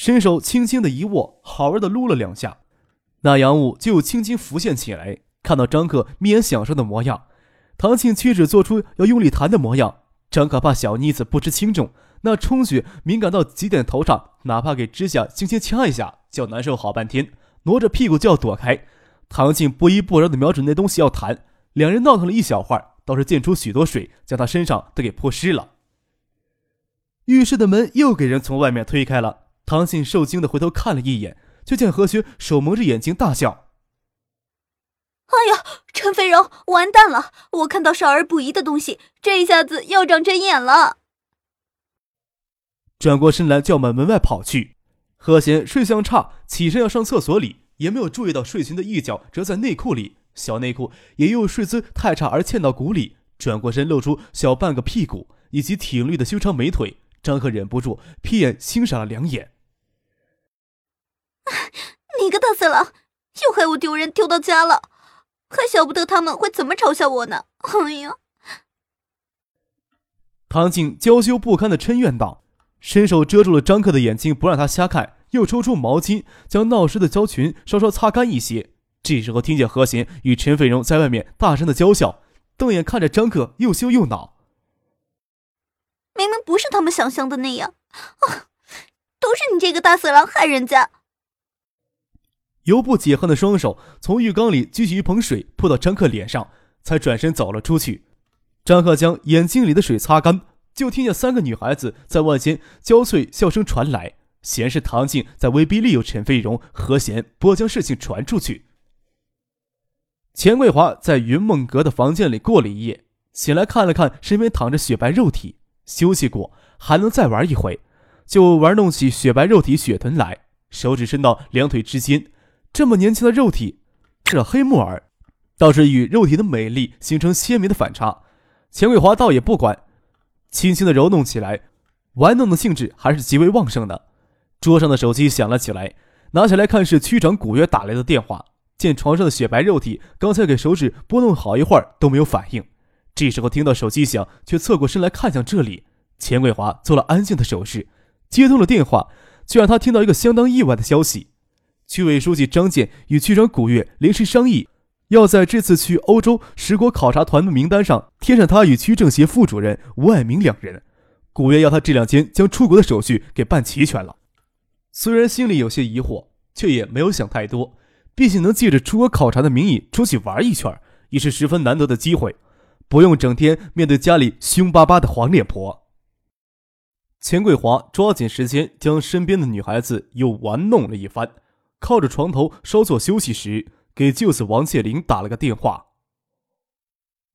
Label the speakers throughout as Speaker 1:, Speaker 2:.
Speaker 1: 伸手轻轻的一握，好玩的撸了两下，那阳物就轻轻浮现起来。看到张可眯眼享受的模样，唐庆屈指做出要用力弹的模样。张可怕小妮子不知轻重，那充血敏感到极点头上，哪怕给指甲轻轻掐一下，就难受好半天，挪着屁股就要躲开。唐庆不依不饶的瞄准那东西要弹，两人闹腾了一小会儿，倒是溅出许多水，将他身上都给泼湿了。浴室的门又给人从外面推开了。唐信受惊的回头看了一眼，却见何雪手蒙着眼睛大笑：“
Speaker 2: 哎呀，陈飞荣，完蛋了！我看到少儿不宜的东西，这一下子要长针眼了。”
Speaker 1: 转过身来就要往门外跑去。何贤睡相差，起身要上厕所里，也没有注意到睡裙的一角折在内裤里，小内裤也因为睡姿太差而嵌到骨里。转过身露出小半个屁股以及挺立的修长美腿，张赫忍不住瞥眼欣赏了两眼。
Speaker 2: 你个大色狼，又害我丢人丢到家了，还晓不得他们会怎么嘲笑我呢！哎呀！
Speaker 1: 唐静娇羞不堪的嗔怨道，伸手遮住了张克的眼睛，不让他瞎看，又抽出毛巾将闹湿的娇裙稍稍擦干一些。这时候听见何贤与陈飞荣在外面大声的娇笑，瞪眼看着张克，又羞又恼。
Speaker 2: 明明不是他们想象的那样，啊，都是你这个大色狼害人家！
Speaker 1: 由不解恨的双手从浴缸里举起一盆水泼到张克脸上，才转身走了出去。张克将眼睛里的水擦干，就听见三个女孩子在外间娇脆笑声传来，显然是唐静在威逼利诱陈飞荣、何贤，不要将事情传出去。钱桂华在云梦阁的房间里过了一夜，醒来看了看身边躺着雪白肉体，休息过还能再玩一回，就玩弄起雪白肉体雪臀来，手指伸到两腿之间。这么年轻的肉体，这黑木耳倒是与肉体的美丽形成鲜明的反差。钱桂华倒也不管，轻轻的揉弄起来，玩弄的兴致还是极为旺盛的。桌上的手机响了起来，拿起来看是区长古月打来的电话。见床上的雪白肉体刚才给手指拨弄好一会儿都没有反应，这时候听到手机响，却侧过身来看向这里。钱桂华做了安静的手势，接通了电话，却让他听到一个相当意外的消息。区委书记张健与区长古月临时商议，要在这次去欧洲十国考察团的名单上添上他与区政协副主任吴爱明两人。古月要他这两天将出国的手续给办齐全了。虽然心里有些疑惑，却也没有想太多。毕竟能借着出国考察的名义出去玩一圈，也是十分难得的机会，不用整天面对家里凶巴巴的黄脸婆。钱桂华抓紧时间将身边的女孩子又玩弄了一番。靠着床头稍作休息时，给舅子王谢林打了个电话。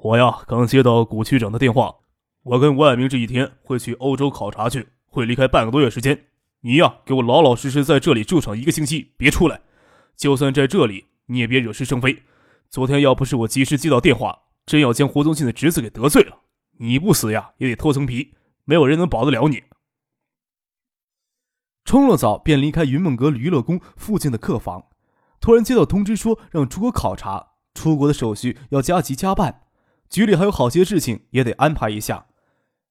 Speaker 3: 我呀，刚接到古区长的电话，我跟吴爱明这一天会去欧洲考察去，会离开半个多月时间。你呀，给我老老实实在这里住上一个星期，别出来。就算在这里，你也别惹是生非。昨天要不是我及时接到电话，真要将胡宗庆的侄子给得罪了，你不死呀，也得脱层皮，没有人能保得了你。
Speaker 1: 冲了澡便离开云梦阁娱乐宫附近的客房，突然接到通知说让出国考察，出国的手续要加急加办，局里还有好些事情也得安排一下。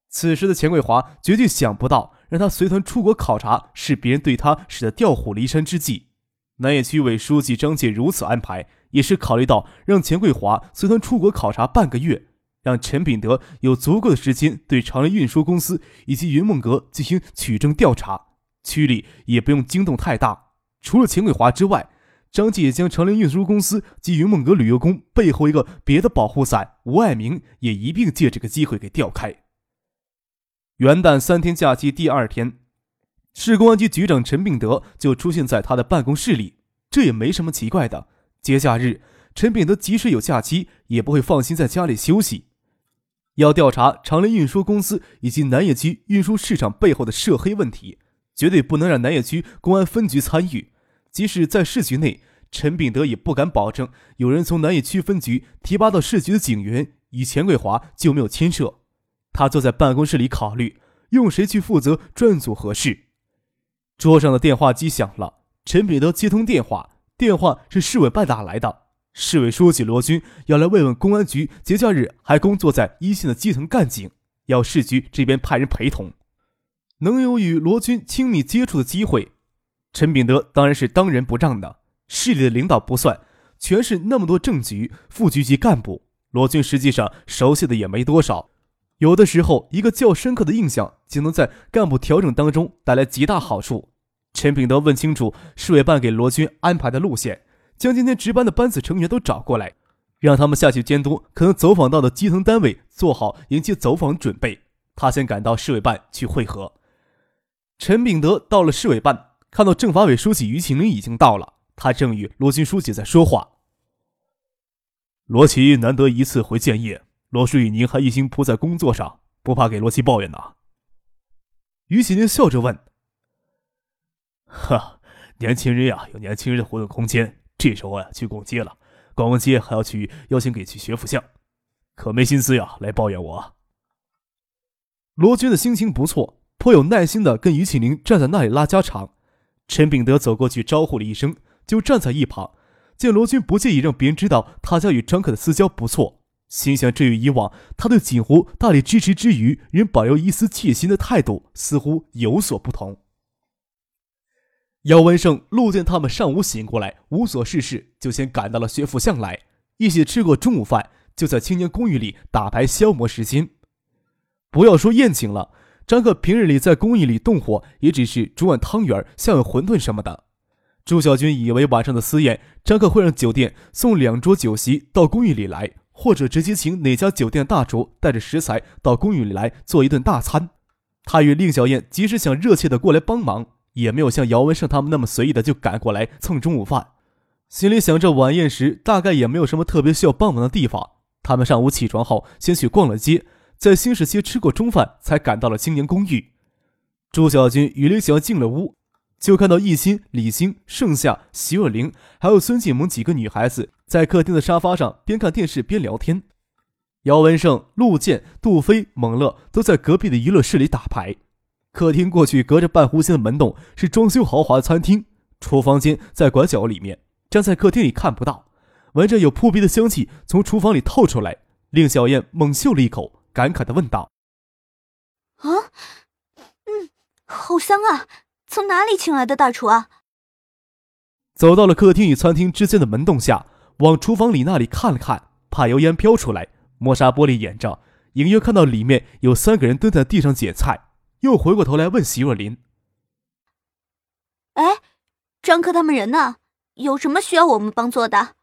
Speaker 1: 此时的钱桂华绝对想不到，让他随团出国考察是别人对他使的调虎离山之计。南野区委书记张介如此安排，也是考虑到让钱桂华随团出国考察半个月，让陈秉德有足够的时间对长联运输公司以及云梦阁进行取证调查。区里也不用惊动太大，除了钱桂华之外，张继也将长联运输公司及云梦阁旅游宫背后一个别的保护伞吴爱明也一并借这个机会给调开。元旦三天假期第二天，市公安局局长陈秉德就出现在他的办公室里，这也没什么奇怪的。节假日，陈秉德即使有假期，也不会放心在家里休息，要调查长联运输公司以及南野区运输市场背后的涉黑问题。绝对不能让南野区公安分局参与。即使在市局内，陈秉德也不敢保证有人从南野区分局提拔到市局的警员与钱桂华就没有牵涉。他坐在办公室里考虑，用谁去负责专案组合适。桌上的电话机响了，陈秉德接通电话，电话是市委办打来的。市委书记罗军要来慰问公安局节假日还工作在一线的基层干警，要市局这边派人陪同，能有与罗军亲密接触的机会。陈秉德当然是当仁不让的。市里的领导不算，全市那么多正局、副局级干部，罗军实际上熟悉的也没多少。有的时候，一个较深刻的印象，就能在干部调整当中带来极大好处。陈秉德问清楚市委办给罗军安排的路线。将今天值班的班子成员都找过来，让他们下去监督可能走访到的基层单位，做好迎接走访准备。他先赶到市委办去会合。陈秉德到了市委办，看到政法委书记于庆林已经到了，他正与罗军书记在说话。
Speaker 3: 罗琦难得一次回建业，罗书记您还一心扑在工作上，不怕给罗琦抱怨呐？
Speaker 1: 于庆林笑着问：“
Speaker 3: 哈，年轻人呀，有年轻人的活动空间。”这时候呀，去逛街了，逛完街还要去邀请给去学府巷，可没心思呀来抱怨我。
Speaker 1: 罗军的心情不错，颇有耐心的跟于启林站在那里拉家常。陈秉德走过去招呼了一声，就站在一旁。见罗军不介意让别人知道他家与张克的私交不错，心想这与以往他对锦湖大力支持之余，仍保留一丝窃心的态度似乎有所不同。姚文胜、路见他们上午醒过来，无所事事，就先赶到了学府巷来，一起吃过中午饭，就在青年公寓里打牌消磨时间。不要说宴请了，张克平日里在公寓里动火，也只是煮碗汤圆、下碗馄饨什么的。朱小军以为晚上的私宴，张克会让酒店送两桌酒席到公寓里来，或者直接请哪家酒店大厨带着食材到公寓里来做一顿大餐。他与令小燕即使想热切的过来帮忙。也没有像姚文胜他们那么随意的就赶过来蹭中午饭，心里想着晚宴时大概也没有什么特别需要帮忙的地方。他们上午起床后先去逛了街，在新市街吃过中饭，才赶到了青年公寓。朱小军与刘小进了屋，就看到易兴、李兴、盛夏、席若琳还有孙静萌几个女孩子在客厅的沙发上边看电视边聊天。姚文胜、陆健、杜飞、猛乐都在隔壁的娱乐室里打牌。客厅过去隔着半弧形的门洞是装修豪华的餐厅，厨房间在拐角里面，站在客厅里看不到。闻着有扑鼻的香气从厨房里透出来，令小燕猛嗅了一口，感慨的问道：“
Speaker 2: 啊，嗯，好香啊！从哪里请来的大厨啊？”
Speaker 1: 走到了客厅与餐厅之间的门洞下，往厨房里那里看了看，怕油烟飘出来，磨砂玻璃掩着，隐约看到里面有三个人蹲在地上捡菜。又回过头来问席若琳：“
Speaker 2: 哎，张克他们人呢？有什么需要我们帮做的？”“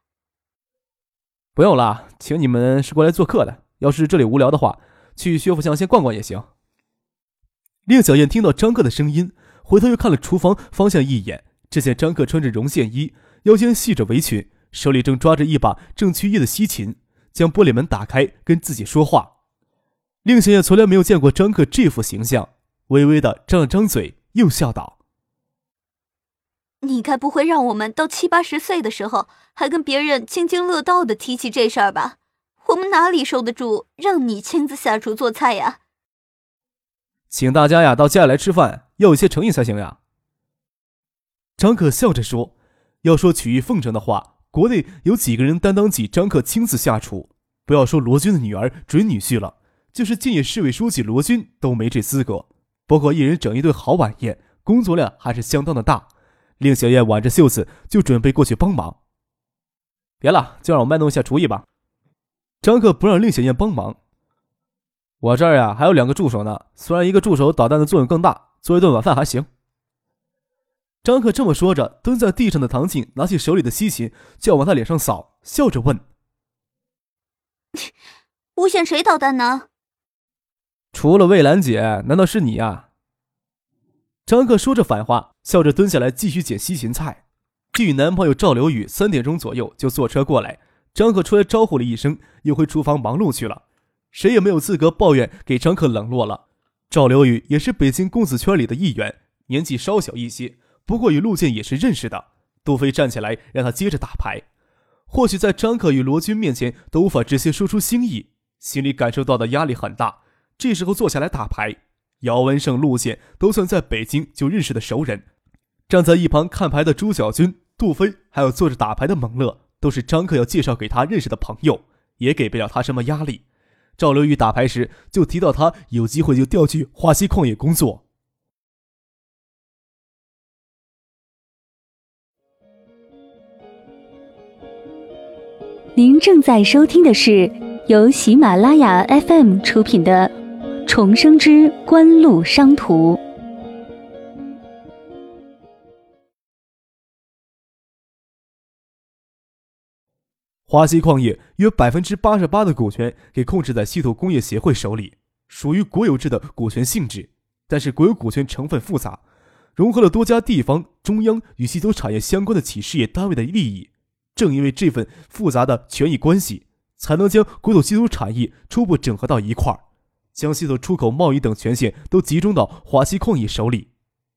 Speaker 1: 不用了，请你们是过来做客的。要是这里无聊的话，去薛府巷先逛逛也行。”令小燕听到张克的声音，回头又看了厨房方向一眼，只见张克穿着绒线衣，腰间系着围裙，手里正抓着一把正曲意的西琴，将玻璃门打开，跟自己说话。令小燕从来没有见过张克这副形象。微微的张了张嘴，又笑道：“
Speaker 2: 你该不会让我们到七八十岁的时候，还跟别人津津乐道的提起这事儿吧？我们哪里受得住让你亲自下厨做菜呀？”
Speaker 1: 请大家呀到家里来吃饭，要有些诚意才行呀。张可笑着说：“要说曲意奉承的话，国内有几个人担当起张克亲自下厨？不要说罗军的女儿、准女婿了，就是建业市委书记罗军都没这资格。”不过，一人整一顿好晚宴，工作量还是相当的大。令小燕挽着袖子，就准备过去帮忙。别了，就让我卖弄一下厨艺吧。张克不让令小燕帮忙。我这儿呀，还有两个助手呢。虽然一个助手捣蛋的作用更大，做一顿晚饭还行。张克这么说着，蹲在地上的唐静拿起手里的西芹，就要往他脸上扫，笑着问：“
Speaker 2: 诬陷谁捣蛋呢？”
Speaker 1: 除了魏兰姐，难道是你呀？张克说着反话，笑着蹲下来继续捡西芹菜。据男朋友赵刘宇三点钟左右就坐车过来，张克出来招呼了一声，又回厨房忙碌去了。谁也没有资格抱怨给张克冷落了。赵刘宇也是北京公子圈里的一员，年纪稍小一些，不过与陆建也是认识的。杜飞站起来让他接着打牌。或许在张克与罗军面前都无法直接说出心意，心里感受到的压力很大。这时候坐下来打牌，姚文胜、陆建都算在北京就认识的熟人。站在一旁看牌的朱小军、杜飞，还有坐着打牌的蒙乐，都是张克要介绍给他认识的朋友，也给不了他什么压力。赵刘宇打牌时就提到他有机会就调去华西矿业工作。
Speaker 4: 您正在收听的是由喜马拉雅 FM 出品的《重生之官路商途》。
Speaker 1: 华西矿业约百分之八十八的股权给控制在稀土工业协会手里，属于国有制的股权性质，但是国有股权成分复杂，融合了多家地方、中央与稀土产业相关的企事业单位的利益。正因为这份复杂的权益关系，才能将国土稀土产业初步整合到一块儿，将稀土出口贸易等权限都集中到华西矿业手里。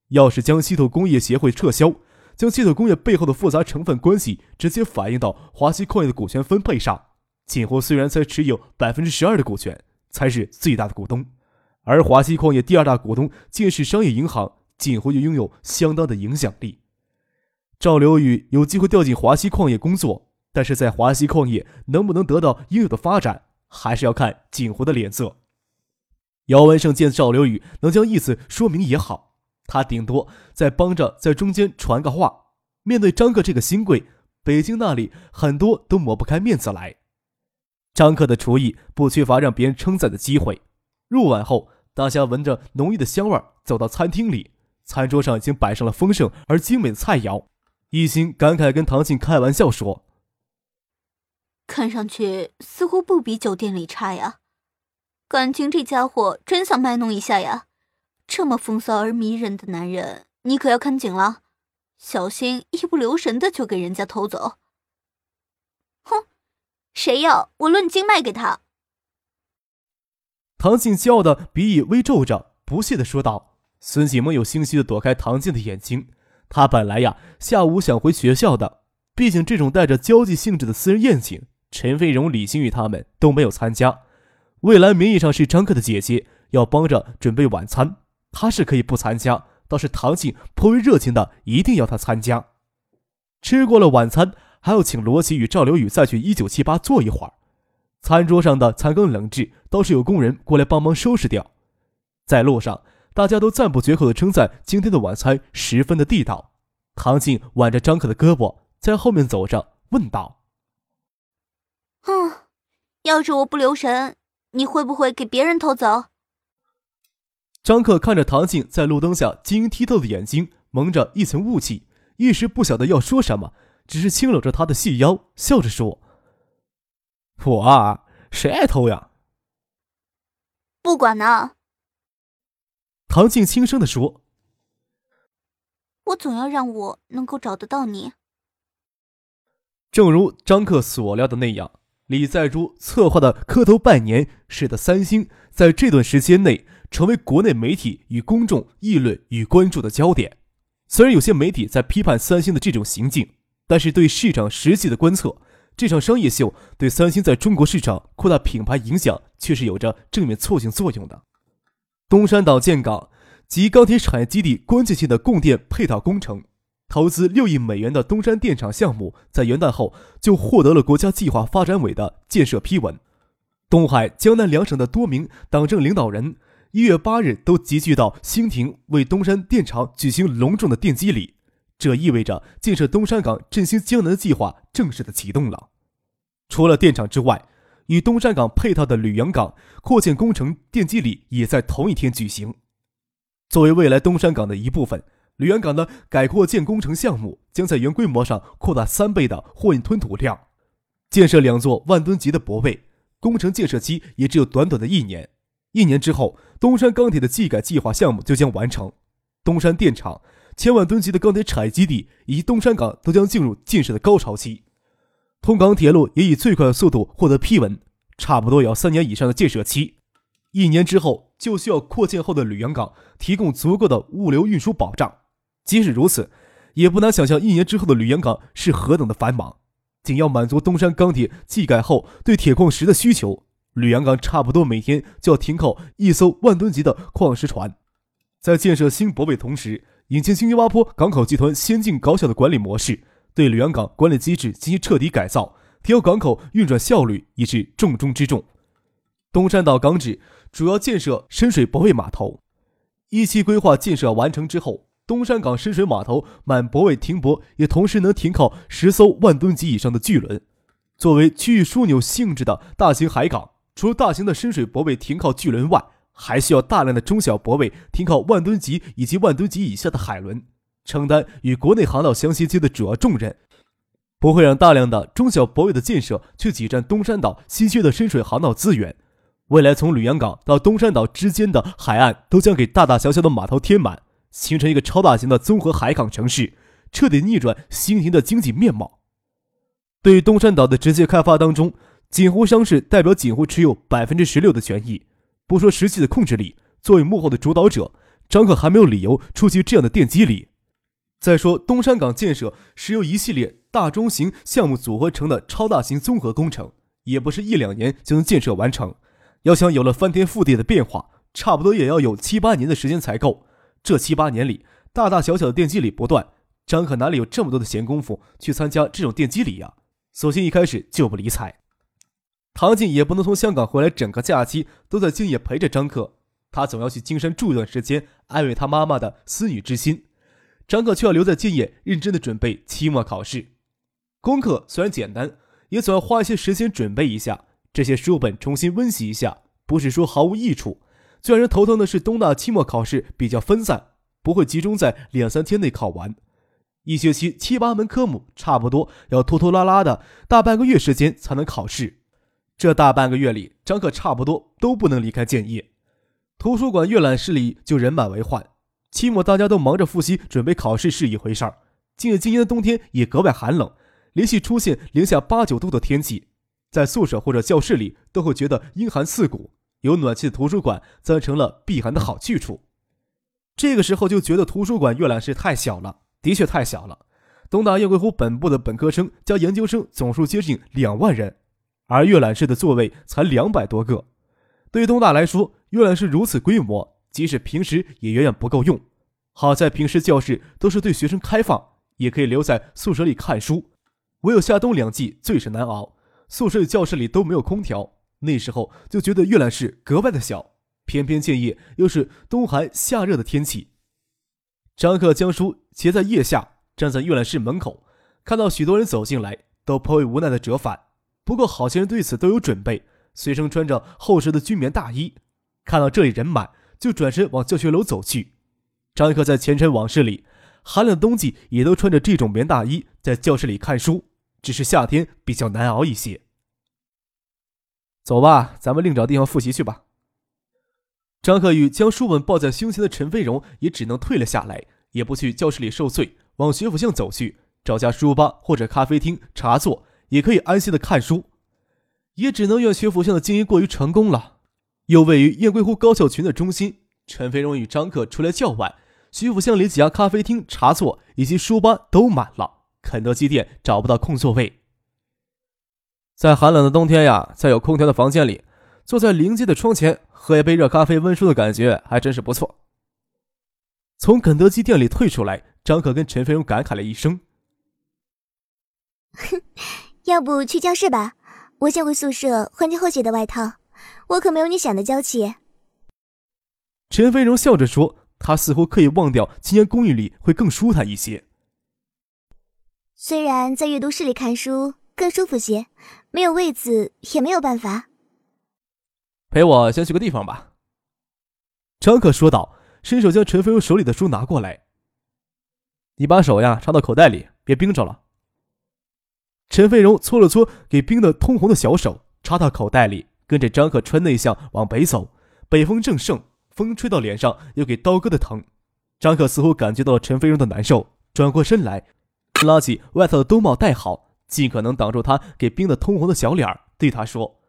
Speaker 1: 要是将稀土工业协会撤销，将稀土工业背后的复杂成分关系直接反映到华西矿业的股权分配上，锦湖虽然才持有百分之十二的股权，才是最大的股东，而华西矿业第二大股东建设商业银行，锦湖就拥有相当的影响力。赵刘宇有机会调进华西矿业工作，但是在华西矿业能不能得到应有的发展，还是要看锦湖的脸色。姚文胜见赵刘宇能将意思说明也好，他顶多再帮着在中间传个话。面对张克这个新贵，北京那里很多都抹不开面子来。张克的厨艺不缺乏让别人称赞的机会。入晚后，大家闻着浓郁的香味走到餐厅里，餐桌上已经摆上了丰盛而精美的菜肴。一心感慨跟唐静开玩笑说：“
Speaker 2: 看上去似乎不比酒店里差呀，感情这家伙真想卖弄一下呀！这么风骚而迷人的男人，你可要看紧了，小心一不留神的就给人家偷走。”哼，谁要我论斤卖给他。
Speaker 1: 唐静骄傲的鼻翼微皱着，不屑的说道。孙启萌有心虚的躲开唐静的眼睛。他本来呀，下午想回学校的，毕竟这种带着交际性质的私人宴请，陈飞荣、李星宇他们都没有参加。魏兰名义上是张克的姐姐，要帮着准备晚餐，他是可以不参加，倒是唐静颇为热情的，一定要他参加。吃过了晚餐，还要请罗琦与赵刘宇再去一九七八坐一会儿。餐桌上的残羹冷炙，倒是有工人过来帮忙收拾掉。在路上。大家都赞不绝口的称赞今天的晚餐十分的地道。唐静挽着张可的胳膊，在后面走着，问道：“
Speaker 2: 嗯，要是我不留神，你会不会给别人偷走？”
Speaker 1: 张克看着唐静在路灯下晶莹剔透的眼睛，蒙着一层雾气，一时不晓得要说什么，只是轻搂着她的细腰，笑着说：“我啊，谁爱偷呀？
Speaker 2: 不管呢。”
Speaker 1: 唐静轻声的说：“
Speaker 2: 我总要让我能够找得到你。”
Speaker 1: 正如张克所料的那样，李在珠策划的磕头拜年，使得三星在这段时间内成为国内媒体与公众议论与关注的焦点。虽然有些媒体在批判三星的这种行径，但是对市场实际的观测，这场商业秀对三星在中国市场扩大品牌影响，却是有着正面促进作用的。东山岛建港及钢铁产业基地关键性的供电配套工程，投资六亿美元的东山电厂项目，在元旦后就获得了国家计划发展委的建设批文。东海、江南两省的多名党政领导人一月八日都集聚到兴亭，为东山电厂举行隆重的奠基礼。这意味着建设东山港振兴江南的计划正式的启动了。除了电厂之外，与东山港配套的吕阳港扩建工程奠基礼也在同一天举行。作为未来东山港的一部分，吕阳港的改扩建工程项目将在原规模上扩大三倍的货运吞吐量，建设两座万吨级的泊位。工程建设期也只有短短的一年。一年之后，东山钢铁的技改计划项目就将完成，东山电厂千万吨级的钢铁产业基地以及东山港都将进入建设的高潮期。通港铁路也以最快的速度获得批文，差不多要三年以上的建设期。一年之后，就需要扩建后的吕阳港提供足够的物流运输保障。即使如此，也不难想象一年之后的吕阳港是何等的繁忙。仅要满足东山钢铁技改后对铁矿石的需求，吕阳港差不多每天就要停靠一艘万吨级的矿石船。在建设新泊位同时，引进新加坡港口集团先进高效的管理模式，对吕阳港管理机制进行彻底改造，提高港口运转效率，已是重中之重。东山岛港址主要建设深水泊位码头，一期规划建设完成之后。东山港深水码头满泊位停泊，也同时能停靠十艘万吨级以上的巨轮。作为区域枢纽性质的大型海港，除了大型的深水泊位停靠巨轮外，还需要大量的中小泊位停靠万吨级以及万吨级以下的海轮，承担与国内航道相衔接的主要重任，不会让大量的中小泊位的建设去挤占东山岛稀缺的深水航道资源。未来从吕阳港到东山岛之间的海岸，都将给大大小小的码头填满。形成一个超大型的综合海港城市，彻底逆转新型的经济面貌。对于东山岛的直接开发当中，锦湖商事代表锦湖持有百分之十六的权益。不说实际的控制力，作为幕后的主导者，张可还没有理由出席这样的奠基礼。再说东山港建设是由一系列大中型项目组合成的超大型综合工程，也不是一两年就能建设完成。要想有了翻天覆地的变化，差不多也要有七八年的时间才够。这七八年里，大大小小的奠基礼不断，张可哪里有这么多的闲工夫去参加这种奠基礼呀？索性一开始就不理睬。唐静也不能从香港回来，整个假期都在敬业陪着张克，他总要去金山住一段时间，安慰他妈妈的思女之心。张克却要留在敬业，认真的准备期末考试。功课虽然简单，也总要花一些时间准备一下，这些书本重新温习一下，不是说毫无益处。最让人头疼的是，东大期末考试比较分散，不会集中在两三天内考完。一学期七八门科目，差不多要拖拖拉拉的大半个月时间才能考试。这大半个月里，张克差不多都不能离开建业。图书馆阅览室里就人满为患。期末大家都忙着复习，准备考试是一回事儿。今日今年的冬天也格外寒冷，连续出现零下八九度的天气，在宿舍或者教室里都会觉得阴寒刺骨。有暖气的图书馆则成了避寒的好去处。这个时候就觉得图书馆阅览室太小了，的确太小了。东大雁归湖本部的本科生加研究生总数接近两万人，而阅览室的座位才两百多个。对于东大来说，阅览室如此规模，即使平时也远远不够用。好在平时教室都是对学生开放，也可以留在宿舍里看书。唯有夏冬两季最是难熬，宿舍与教室里都没有空调。那时候就觉得阅览室格外的小，偏偏建业又是冬寒夏热的天气。张克将书斜在腋下，站在阅览室门口，看到许多人走进来，都颇为无奈的折返。不过好些人对此都有准备，随身穿着厚实的军棉大衣。看到这里人满，就转身往教学楼走去。张克在前尘往事里，寒冷冬季也都穿着这种棉大衣在教室里看书，只是夏天比较难熬一些。走吧，咱们另找地方复习去吧。张克宇将书本抱在胸前的陈飞荣也只能退了下来，也不去教室里受罪，往学府巷走去，找家书吧或者咖啡厅茶座，也可以安心的看书。也只能怨学府巷的经营过于成功了，又位于燕归湖高校群的中心。陈飞荣与张克出来较晚，学府巷里几家咖啡厅茶座以及书吧都满了，肯德基店找不到空座位。在寒冷的冬天呀，在有空调的房间里，坐在临街的窗前喝一杯热咖啡温书的感觉还真是不错。从肯德基店里退出来，张可跟陈飞荣感慨了一声：“
Speaker 5: 哼，要不去教室吧？我先回宿舍换件厚些的外套。我可没有你想的娇气。”
Speaker 1: 陈飞荣笑着说：“他似乎可以忘掉今天公寓里会更舒坦一些。
Speaker 5: 虽然在阅读室里看书更舒服些。”没有位子也没有办法。
Speaker 1: 陪我先去个地方吧。”张可说道，伸手将陈飞荣手里的书拿过来。“你把手呀插到口袋里，别冰着了。”陈飞荣搓了搓给冰得通红的小手，插到口袋里，跟着张可穿内向往北走。北风正盛，风吹到脸上又给刀割的疼。张可似乎感觉到了陈飞荣的难受，转过身来，拉起外套的兜帽戴好。尽可能挡住他给冰得通红的小脸对他说：“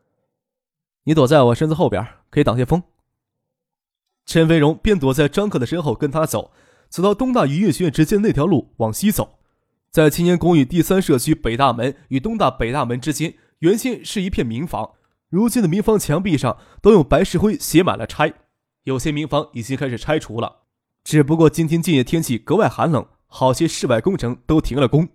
Speaker 1: 你躲在我身子后边，可以挡些风。”陈飞荣便躲在张克的身后跟他走，走到东大音乐学院之间那条路往西走，在青年公寓第三社区北大门与东大北大门之间，原先是一片民房，如今的民房墙壁上都用白石灰写满了拆，有些民房已经开始拆除了。只不过今天今夜天气格外寒冷，好些室外工程都停了工。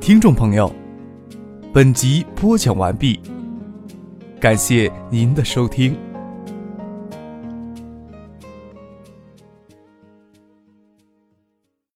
Speaker 1: 听众朋友，本集播讲完毕，感谢您的收听。